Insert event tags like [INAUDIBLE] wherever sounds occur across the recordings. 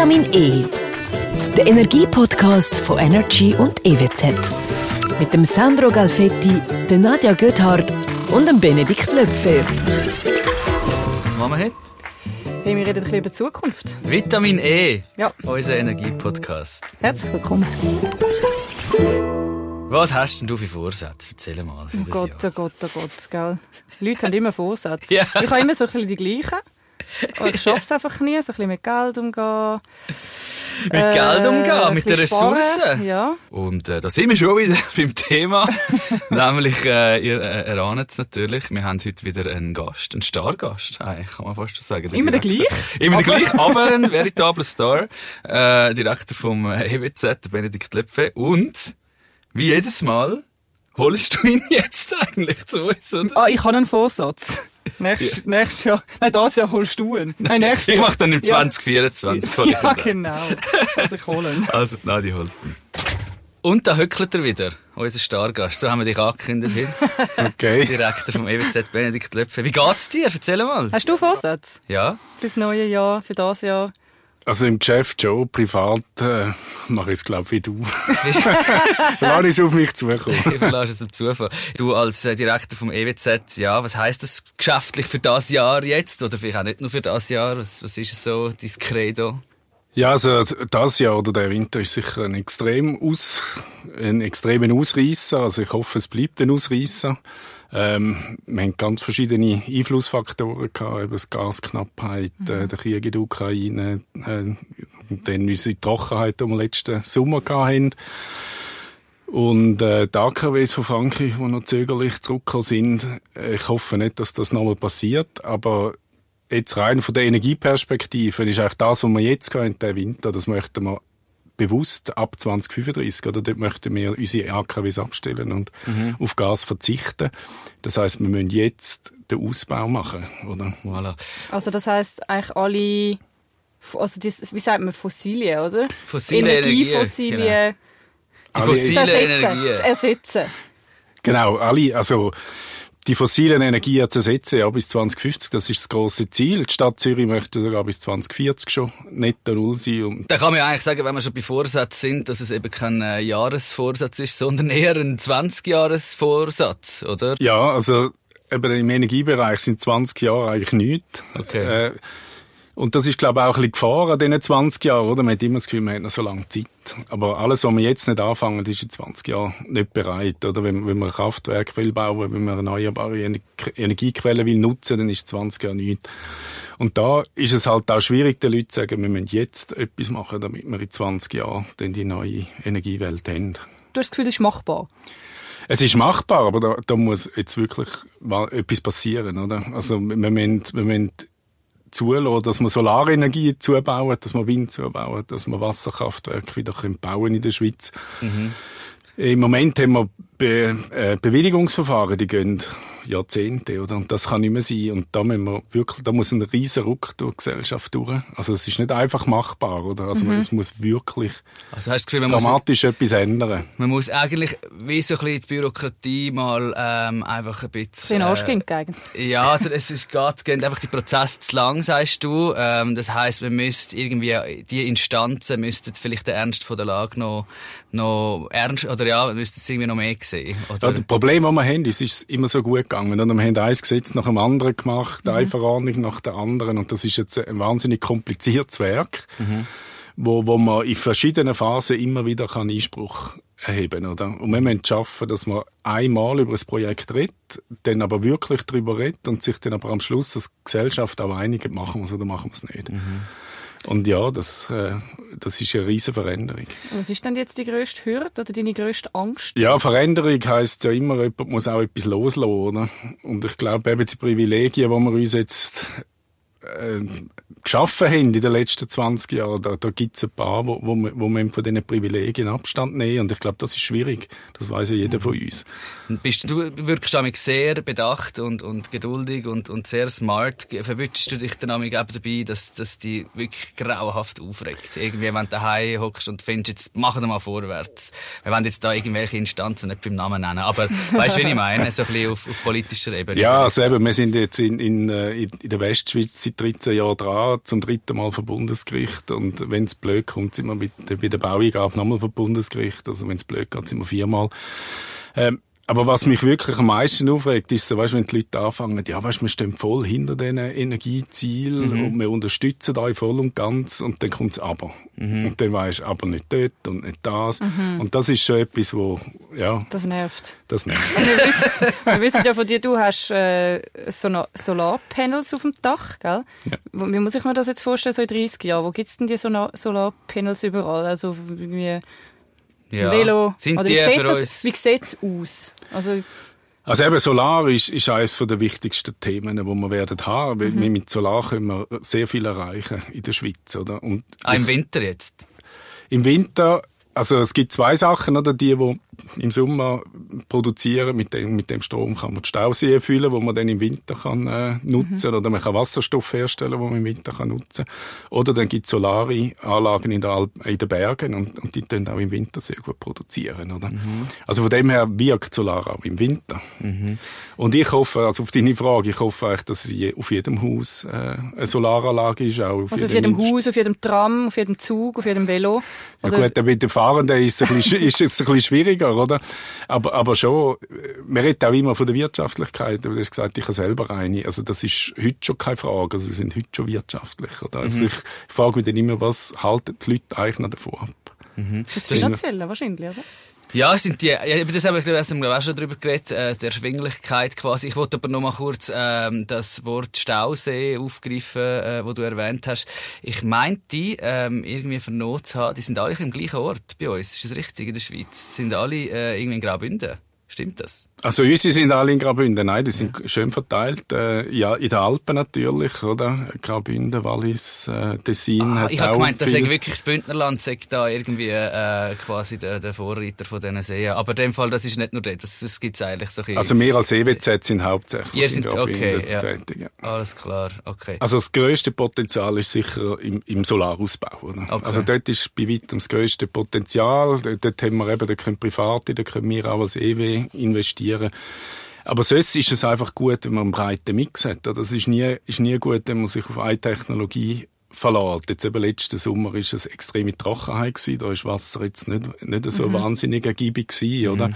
Vitamin E. Der Energie-Podcast von Energy und EWZ. Mit dem Sandro Galfetti, der Nadja Göthardt und dem Benedikt Löpfer. Was machen wir heute? Hey, wir reden ein bisschen über die Zukunft. Vitamin E. Ja. Unser Energie-Podcast. Herzlich willkommen. Was hast denn du für Vorsätze? Erzähl mal für Oh das Gott, Jahr. oh Gott, oh Gott, gell. Die Leute haben immer Vorsätze. [LAUGHS] Ja. Ich habe immer so ein bisschen die gleichen. Aber ich schaffe es einfach nie, so ein bisschen mit Geld umgehen. Mit Geld umgehen, mit den. Ressourcen. Ja. Und äh, da sind wir schon wieder [LAUGHS] beim Thema. [LAUGHS] Nämlich, äh, ihr äh, erahnt es natürlich, wir haben heute wieder einen Gast, einen Stargast, eigentlich, kann man fast schon sagen. Immer der Direktor. Immer der gleiche, aber ein [LAUGHS] veritabler Star. Äh, Direktor vom äh, EWZ, Benedikt Löpfe. Und, wie jedes Mal, holst du ihn jetzt eigentlich zu uns, oder? Ah, ich habe einen Vorsatz. Nächstes, nächstes Jahr. Nein, das Jahr holst du ihn. Nein, nächstes Ich Jahr. mache dann im Ja. 2024 hol ich ihn Ja, dann. genau. Also ich hole ihn. [LAUGHS] Also, die Nadi holt ihn. Und da höckelt er wieder, unser Stargast. So haben wir dich angekündigt hier. [LAUGHS] Okay. Direktor vom EWZ, Benedikt Löpfe. Wie geht's dir? Erzähl mal. Hast du Vorsätze? Ja? Fürs neue Jahr, für das Jahr? Also im Geschäft schon, privat äh, mache ich es, glaube wie du. [LAUGHS] Lass es auf mich zukommen. Ich überlasse es dem Zufall. Du als äh, Direktor vom EWZ, ja, was heisst das geschäftlich für das Jahr jetzt? Oder vielleicht auch nicht nur für das Jahr? Was, was ist es so, dein Credo? Ja, also das Jahr oder der Winter ist sicher ein extrem aus, ein extremer Ausreißer. Also ich hoffe, es bleibt ein Ausreißer. Ähm, wir haben ganz verschiedene Einflussfaktoren gehabt, eben die Gasknappheit, äh, der Krieg in der Ukraine, äh, dann unsere Trockenheit, die wir letzten Sommer hatten. Und äh, die AKWs von Frankreich, die noch zögerlich zurückgekommen sind, äh, ich hoffe nicht, dass das nochmal passiert, aber jetzt rein von der Energieperspektive ist eigentlich das, was wir jetzt haben, den Winter, das möchten wir bewusst ab 2035, oder dort möchten wir unsere AKWs abstellen und auf Gas verzichten. Das heißt, wir müssen jetzt den Ausbau machen, oder? Voilà. Also das heisst eigentlich alle, also das, wie sagt man, Fossilien, oder? Fossile Energiefossilien. genau. Die fossile ersetzen. Energien. Zu ersetzen. Genau, alle, also die fossilen Energien zu ersetzen, ja, bis 2050, das ist das große Ziel. Die Stadt Zürich möchte sogar bis 2040 schon netto null sein. Und Da kann man ja eigentlich sagen, wenn wir schon bei Vorsätzen sind, dass es eben kein äh, Jahresvorsatz ist, sondern eher ein 20-Jahres-Vorsatz, oder? ja, also eben im Energiebereich sind 20 Jahre eigentlich nichts. Okay. Äh, und das ist, glaube ich, auch ein bisschen Gefahr an diesen 20 Jahren, oder? Man hat immer das Gefühl, man hat noch so lange Zeit. Aber alles, was wir jetzt nicht anfangen, ist in 20 Jahren nicht bereit, oder? Wenn, wenn man ein Kraftwerk will bauen, wenn man erneuerbare Ener- Energiequellen will nutzen, dann ist 20 Jahre nichts. Und da ist es halt auch schwierig, den Leuten zu sagen, wir müssen jetzt etwas machen, damit wir in 20 Jahren dann die neue Energiewelt haben. Du hast das Gefühl, das ist machbar. Es ist machbar, aber da, da muss jetzt wirklich etwas passieren, oder? Also, wir müssen, wir müssen zulassen, dass wir Solarenergie zubauen, dass wir Wind zubauen, dass wir Wasserkraftwerke wieder können bauen in der Schweiz. Im Moment haben wir Be äh, Bewilligungsverfahren, die gehen Jahrzehnte, oder? Und das kann nicht mehr sein. Und da müssen wir wirklich, da muss ein riesen Ruck durch die Gesellschaft durch. Also es ist nicht einfach machbar, oder? Also es muss wirklich Also hast du das Gefühl, man muss, dramatisch etwas ändern. man muss eigentlich wie so ein bisschen die Bürokratie mal ähm, einfach ein bisschen... Arsch ging gegen. Ja, also es ist geht, geht einfach die Prozesse zu lang, sagst du. Ähm, das heisst, man müsste irgendwie, die Instanzen müssten vielleicht den Ernst von der Lage noch, noch ernst, oder ja, müssten es irgendwie noch mehr sehen. Oder? Ja, das Problem, das wir haben, ist, es ist immer so gut gegangen. Und wir haben ein Gesetz nach dem anderen gemacht, eine Verordnung nach der anderen. Und das ist jetzt ein wahnsinnig kompliziertes Werk, wo, wo man in verschiedenen Phasen immer wieder kann Einspruch erheben oder? Und wir müssen es schaffen, dass man einmal über das Projekt redet, dann aber wirklich darüber redet und sich dann aber am Schluss als Gesellschaft auch einigt, machen wir es oder machen wir es nicht. Und ja, das, äh, das ist eine riesige Veränderung. Was ist denn jetzt die grösste Hürde oder deine grösste Angst? Ja, Veränderung heisst ja immer, jemand muss auch etwas loslassen, oder? Und ich glaube eben die Privilegien, die wir uns jetzt äh, geschaffen haben in den letzten 20 Jahren, da, da gibt es ein paar, wo, wo, wo wir von diesen Privilegien Abstand nehmen. Und ich glaube, das ist schwierig. Das weiß ja jeder von uns. Bist du wirkst damit sehr bedacht und, und geduldig und, und sehr smart. Verwünschst du dich dann auch dabei, dass, dass die wirklich grauenhaft aufregt? Irgendwie, wenn du daheim hockst und findest, jetzt machen wir mal vorwärts. Wir wollen jetzt da irgendwelche Instanzen nicht beim Namen nennen, aber [LAUGHS] weißt du, wie ich meine? So ein bisschen auf, auf politischer Ebene. Ja, also eben, wir sind jetzt in, in, äh, in in der Westschweiz seit 13 Jahren dran. zum dritten Mal vor Bundesgericht und wenn es blöd kommt, sind wir mit, bei der Baueingabe nochmal vor Bundesgericht. Also wenn es blöd geht, sind wir viermal. Ähm, aber was mich wirklich am meisten aufregt, ist so, weißt, wenn die Leute anfangen, ja, weißt, wir stehen voll hinter diesen Energiezielen Mhm. und wir unterstützen euch voll und ganz und dann kommt's aber. Mhm. Und dann weisst aber nicht dort und nicht das. Und das ist schon etwas, wo, ja, Das nervt. das nicht. [LAUGHS] Wir wissen, wir wissen ja von dir, du hast äh, Sola- Solarpanels auf dem Dach, gell? Ja. Wie muss ich mir das jetzt vorstellen, so in 30 Jahren? Wo gibt's denn die Sola- Solarpanels überall? Also wie Ja. Velo? Sind Oder die wie sieht das? Wie sieht's aus? Also jetzt, Also eben Solar ist, ist eines der wichtigsten Themen, die wir werden haben. Mhm. mit Solar können wir sehr viel erreichen in der Schweiz, oder? Und Ah, im Winter jetzt. Im Winter, also es gibt zwei Sachen, oder? Die, die im Sommer produzieren, mit dem, mit dem Strom kann man die Stauseen füllen, wo man dann im Winter kann, äh, nutzen Oder man kann Wasserstoff herstellen, wo man im Winter kann nutzen Oder dann gibt es solare Anlagen in, der Alp, in den Bergen und, und die können auch im Winter sehr gut produzieren. Oder? Also von dem her wirkt Solar auch im Winter. Und ich hoffe, also auf deine Frage, ich hoffe eigentlich, dass je, auf jedem Haus äh, eine Solaranlage ist. Auch auf also auf jedem Haus, auf jedem Tram, auf jedem Zug, auf jedem Velo? ja Oder- gut, mit den Fahrenden ist es ein bisschen, ist es ein bisschen schwieriger, oder? Aber, aber schon, man redet auch immer von der Wirtschaftlichkeit. Du hast gesagt, ich habe selber eine. Also das ist heute schon keine Frage. Also sie sind heute schon wirtschaftlich, oder? Also ich frage mich dann immer, was halten die Leute eigentlich noch davon ab? Das Finanzielle wahrscheinlich, oder? Ja, sind die, ja, über das haben wir, haben wir auch schon drüber geredet, äh, der Erschwinglichkeit quasi. Ich wollte aber noch mal kurz ähm, das Wort Stausee aufgreifen, äh, wo du erwähnt hast. Ich meinte, ähm, irgendwie vernommen zu haben, die sind alle im gleichen Ort bei uns. Ist das richtig in der Schweiz? Sind alle äh, irgendwie in Graubünden? Stimmt das? Also unsere sind alle in Graubünden. Nein, die sind schön verteilt. Äh, ja, in den Alpen natürlich, oder? Graubünden, Wallis, äh, Tessin Ah, hat ich habe gemeint, dass wirklich das Bündnerland sei da irgendwie äh, quasi der, der Vorreiter von diesen Seen. Aber in dem Fall, das ist nicht nur das, das, das gibt es eigentlich so Also wir als EWZ sind hauptsächlich Ihr in sind- Graubünden okay, ja. tätig. Ja. Alles klar, okay. Also das grösste Potenzial ist sicher im, im Solarausbau. Oder? Okay. Also dort ist bei weitem das grösste Potenzial. Dort, dort haben wir eben, da können Private, da können wir auch als EW investieren. Aber sonst ist es einfach gut, wenn man einen breiten Mix hat. Das ist nie, ist nie gut, wenn man sich auf eine Technologie verlässt. Jetzt eben letzten Sommer ist es extreme Trockenheit gewesen. Da ist Wasser jetzt nicht, nicht so wahnsinnig ergiebig gewesen, oder?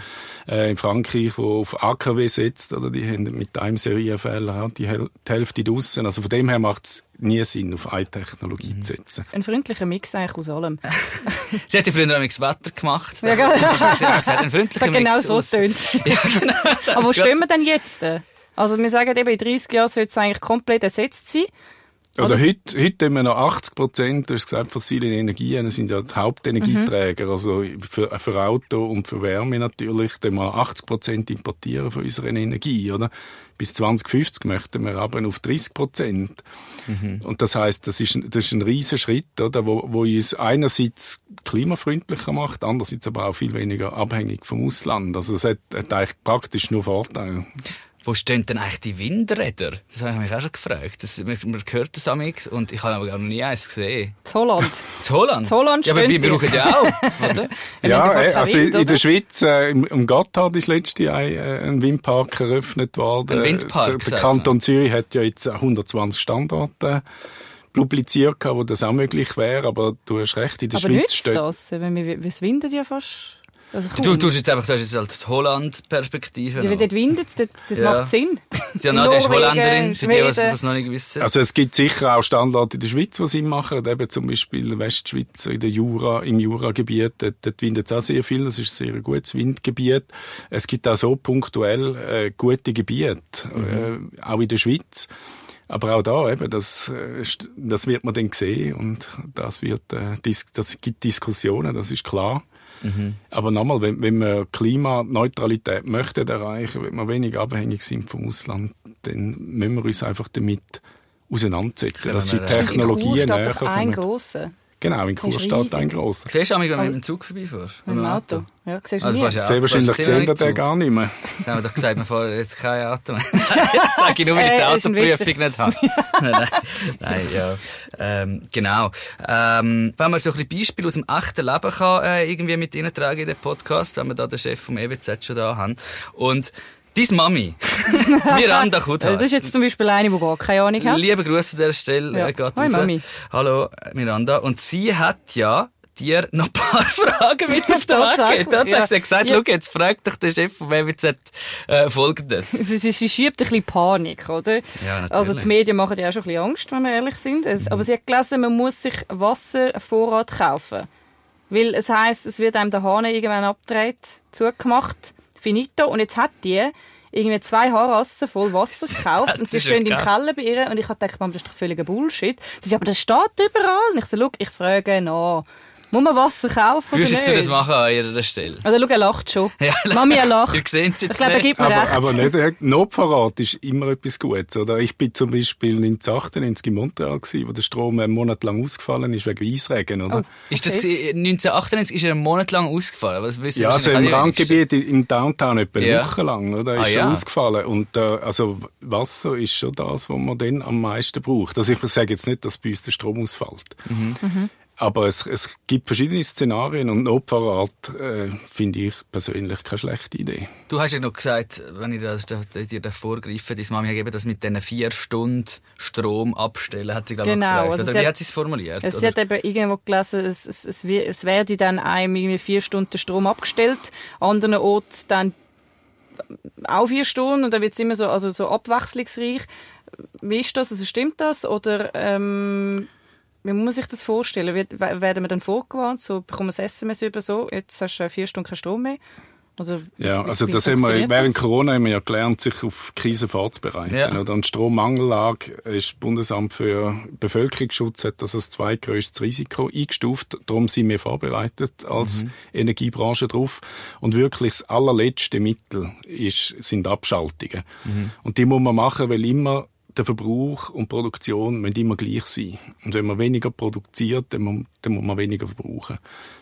Äh, in Frankreich, wo auf AKW setzt, oder? Die haben mit einem Serienfehler auch die, Häl die Hälfte draussen. Also von dem her macht es nie Sinn, auf eine Technologie zu setzen. Ein freundlicher Mix eigentlich aus allem. [LAUGHS] Sie hat ja früher das Wetter gemacht. Ja, hat gesagt, ein freundlicher [LAUGHS] genau Mix so aus- tönt [LAUGHS] Ja, genau. Aber wo stehen wir denn jetzt? Also wir sagen eben, in 30 Jahren sollte es eigentlich komplett ersetzt sein. Oder heute, heute haben wir noch 80 Prozent, du hast gesagt, fossile Energien sind ja die Hauptenergieträger. Also für, für Auto und für Wärme natürlich, dann wir 80 Prozent importieren von unserer Energie, oder? Bis 2050 möchten wir aber auf 30 Prozent. Und das heißt, das ist, ein- das ist ein riesen Schritt, oder? Wo, wo uns einerseits klimafreundlicher macht, andererseits aber auch viel weniger abhängig vom Ausland. Also es hat, hat eigentlich praktisch nur Vorteile. Wo stehen denn eigentlich die Windräder? Das habe ich mich auch schon gefragt. Das, man, man hört das amix und ich habe aber noch nie eins gesehen. In Holland. In Holland? In Holland Ja, aber wir die. brauchen ja auch, oder? [LAUGHS] Wir Ja, äh, also Wind, in oder? der Schweiz, äh, im, im Gotthard ist letztes Jahr ein, äh, ein Windpark eröffnet worden. Ein Windpark, Der, der Kanton Zürich hat ja jetzt 120 Standorte publiziert, gehabt, wo das auch möglich wäre, aber du hast recht, in der Aber Schweiz steht... das? Wenn wir, es windet ja fast. Also Du tust jetzt einfach, du hast jetzt halt die Holland-Perspektive. ja, wenn dort windet es, dort, dort Ja. macht Sinn. [LAUGHS] Ja, Nadia ist Norwegen, Holländerin, für die, die es noch nicht wissen. Also es gibt sicher auch Standorte in der Schweiz, die Sinn machen. Eben zum Beispiel Westschweiz, in der Jura, im Juragebiet, dort, dort windet es auch sehr viel. Das ist ein sehr gutes Windgebiet. Es gibt auch so punktuell äh, gute Gebiete, äh, auch in der Schweiz. Aber auch da eben, das, äh, das wird man dann sehen und das wird, äh, das gibt Diskussionen, das ist klar. Aber nochmal, wenn, wenn wir Klimaneutralität möchten erreichen, wenn wir wenig abhängig sind vom Ausland, dann müssen wir uns einfach damit auseinandersetzen, dass die. Technologien näher doch ein kommen. grosser. Genau, in Kurstadt ein grosser. Siehst du, wenn du mit dem Zug vorbeifährst? Mit dem Auto. Ja, siehst du Also nie. ja. Sehr wahrscheinlich sehen wir den gar nicht mehr. [LAUGHS] Jetzt haben wir doch gesagt, wir fahren jetzt kein Auto mehr. [LAUGHS] das sage ich nur, weil ich die Äh, ein Autoprüfung nicht habe. nein, [LAUGHS] nein, nein, ja. Ähm, genau. Ähm, wenn man so ein bisschen Beispiele aus dem echten Leben kann, äh, irgendwie mit Ihnen tragen in den Podcast, wenn wir da den Chef vom EWZ schon da haben. Und Deine Mami, [LAUGHS] Miranda Also Kudhardt. das ist jetzt zum Beispiel eine, die gar keine Ahnung hat. Liebe Grüße an dieser Stelle. Ja. geht raus. Mami. Hallo, Miranda. Und sie hat ja dir noch ein paar [LAUGHS] Fragen mit auf den Weg gegeben. Tatsächlich. Sie hat gesagt, Ja. schau, jetzt fragt dich der Chef von WWZ äh, folgendes. [LAUGHS] Sie, sie, sie schiebt ein bisschen Panik, oder? Ja, natürlich. Mhm. Also die Medien machen ja auch schon ein bisschen Angst, wenn wir ehrlich sind. Es, Aber sie hat gelesen, man muss sich Wasservorrat kaufen. Weil es heisst, es wird einem der Hahn irgendwann abgedreht, zugemacht, finito. Und jetzt hat die irgendwie zwei Haarrassen voll Wasser [LAUGHS] gekauft und sie stehen im. Keller bei ihr und ich habe gedacht, Mann, das ist doch völliger Bullshit. Sie sagt, aber das steht überall. Und ich so, schau, ich frage nach. Muss man Wasser kaufen Würdest oder du nicht? das machen an ihrer Stelle? Also schau, er lacht schon. [LAUGHS] Ja, Mami, er lacht. Ihr seht es jetzt Ich glaube, nicht. gibt mir Aber, recht. aber nicht, äh, Notverrat ist immer etwas Gutes, oder? Ich bin zum Beispiel 1998 in Montreal gewesen, wo der Strom einen Monat lang ausgefallen ist wegen Eisregen, oder? Oh. Ist das Okay. gewesen- 1998 ist er einen Monat lang ausgefallen? Was wissen Ja, also im. Randgebiet im Downtown etwa eine Ja. Woche lang, oder? Ah, Ist ja. schon ausgefallen. Und, äh, also Wasser ist schon das, was man dann am meisten braucht. Also ich sage jetzt nicht, dass bei uns der Strom ausfällt. Mhm. Aber es, es gibt verschiedene Szenarien und Notverrat äh, finde ich persönlich keine schlechte Idee. Du hast ja noch gesagt, wenn ich das, das, dir da vorgreife, deine Mami hat eben das mit diesen vier Stunden Strom abstellen, hat sie glaube ich Genau, gefragt. also Oder wie hat- sie es formuliert? Es, Oder? sie hat eben irgendwo gelesen, es, es, es, es werde dann einem irgendwie vier Stunden Strom abgestellt, anderen Orten dann auch vier Stunden und dann wird es immer so, also so abwechslungsreich. Wie ist das? Also stimmt das? Oder ähm, wie muss man sich das vorstellen? Wird, we- werden wir dann vorgewarnt? So, bekommen wir ein SMS über so, jetzt hast du vier Stunden keinen Strom mehr? Oder Ja, wie- also wie das haben wir, während das? Corona haben wir ja gelernt, sich auf Krisen vorzubereiten. Ja. Oder? Und Strommangellage ist das Bundesamt für Bevölkerungsschutz hat das als zweitgrößtes Risiko eingestuft. Darum sind wir vorbereitet als Energiebranche drauf. Und wirklich das allerletzte Mittel ist, sind Abschaltungen. Und die muss man machen, weil immer der Verbrauch und Produktion müssen immer gleich sein. Und wenn man weniger produziert, dann muss, dann muss man weniger verbrauchen.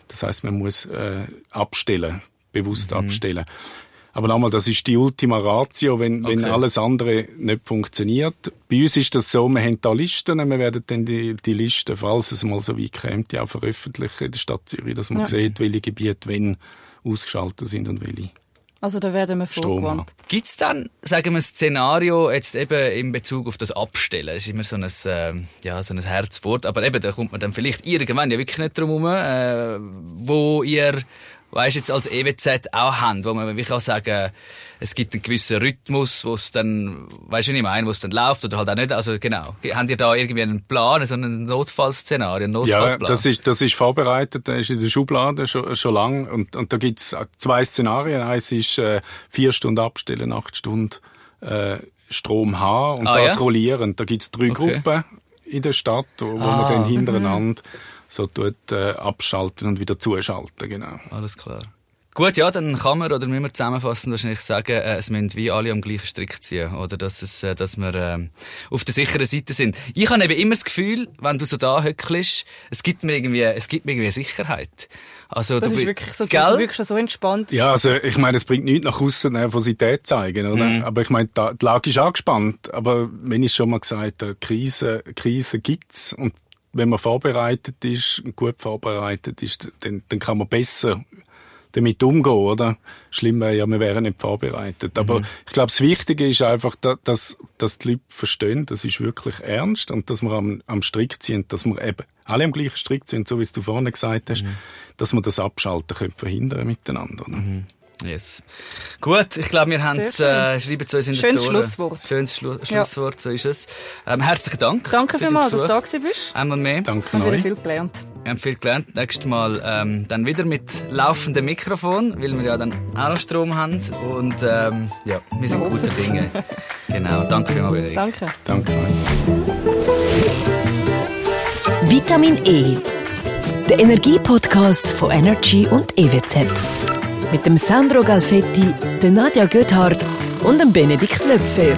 Das heißt, man muss äh, abstellen, bewusst Mhm. abstellen. Aber nochmal, das ist die Ultima Ratio, wenn, wenn Okay. alles andere nicht funktioniert. Bei uns ist das so, wir haben da Listen, wir werden dann die, die Listen, falls es mal so weit kommt, ja auch veröffentlichen in der Stadt Zürich, dass man Ja. sieht, welche Gebiete wenn ausgeschaltet sind und welche. Also da werden wir Strom vorgewarnt. Gibt es dann, sagen wir, ein Szenario jetzt eben in Bezug auf das Abstellen? Das ist immer so ein, ähm, ja, so ein Herzwort, aber eben, da kommt man dann vielleicht irgendwann ja wirklich nicht drum herum, äh, wo ihr, weißt jetzt als EWZ auch habt, wo man wirklich auch sagen, es gibt einen gewissen Rhythmus, wo es dann, weißt du, wie ich meine, wo es dann läuft oder halt auch nicht, also genau. Habt ihr da irgendwie einen Plan, so ein Notfallszenario, einen Ja, Notfallplan? das ist, das ist vorbereitet, das ist in der Schublade schon, schon lang. Und, und da gibt's zwei Szenarien. Eins ist äh, vier Stunden abstellen, acht Stunden äh, Strom haben und Ah, das ja? rollierend. Da gibt's drei Okay. Gruppen in der Stadt, wo, wo man Ah. dann hintereinander so tut, äh, abschalten und wieder zuschalten. Genau. Alles klar. Gut, ja, dann kann man oder müssen wir zusammenfassend wahrscheinlich sagen, äh, es müssen wie alle am gleichen Strick ziehen. Oder dass, es, äh, dass wir äh, auf der sicheren Seite sind. Ich habe eben immer das Gefühl, wenn du so da hückelst, es gibt mir irgendwie, es gibt mir irgendwie Sicherheit. Also, Das du ist wirklich so, du Gell? wirkst schon so entspannt. Ja, also ich meine, es bringt nichts nach außen Nervosität zeigen, oder? Mhm. Aber ich meine, da- die Lage ist angespannt. Aber wenn ich schon mal gesagt habe, Krise, Krise gibt's und wenn man vorbereitet ist, gut vorbereitet ist, dann, dann kann man besser damit umgehen, oder? Schlimm wäre ja, wir wären nicht vorbereitet. Aber Mhm. ich glaube, das Wichtige ist einfach, da- dass, dass die Leute verstehen, das ist wirklich ernst und dass wir am, am Strick sind, dass wir eben alle am gleichen Strick sind, so wie es du vorne gesagt hast, Mhm. dass wir das Abschalten können verhindern miteinander. Oder? Yes. Gut, ich glaube, wir haben es, äh, schreiben zu uns in Schönes die Tore. Schlusswort. Schönes Schlu Schlusswort, so ist es. Ähm, herzlichen Dank. Danke für den vielmals, dass du da gewesen bist. Einmal mehr. Danke Ich habe wieder euch. viel gelernt. Wir haben viel gelernt. Nächstes Mal ähm, dann wieder mit laufendem Mikrofon, weil wir ja dann auch noch Strom haben. Und ähm, ja, wir sind Wir guter hoffen's. Dinge. [LAUGHS] Genau, danke vielmals, Erik. Danke. Danke euch. Vitamin E. Der Energiepodcast von Energy und EWZ. Mit dem Sandro Galfetti, der Nadja Göthardt und dem Benedikt Löpfer.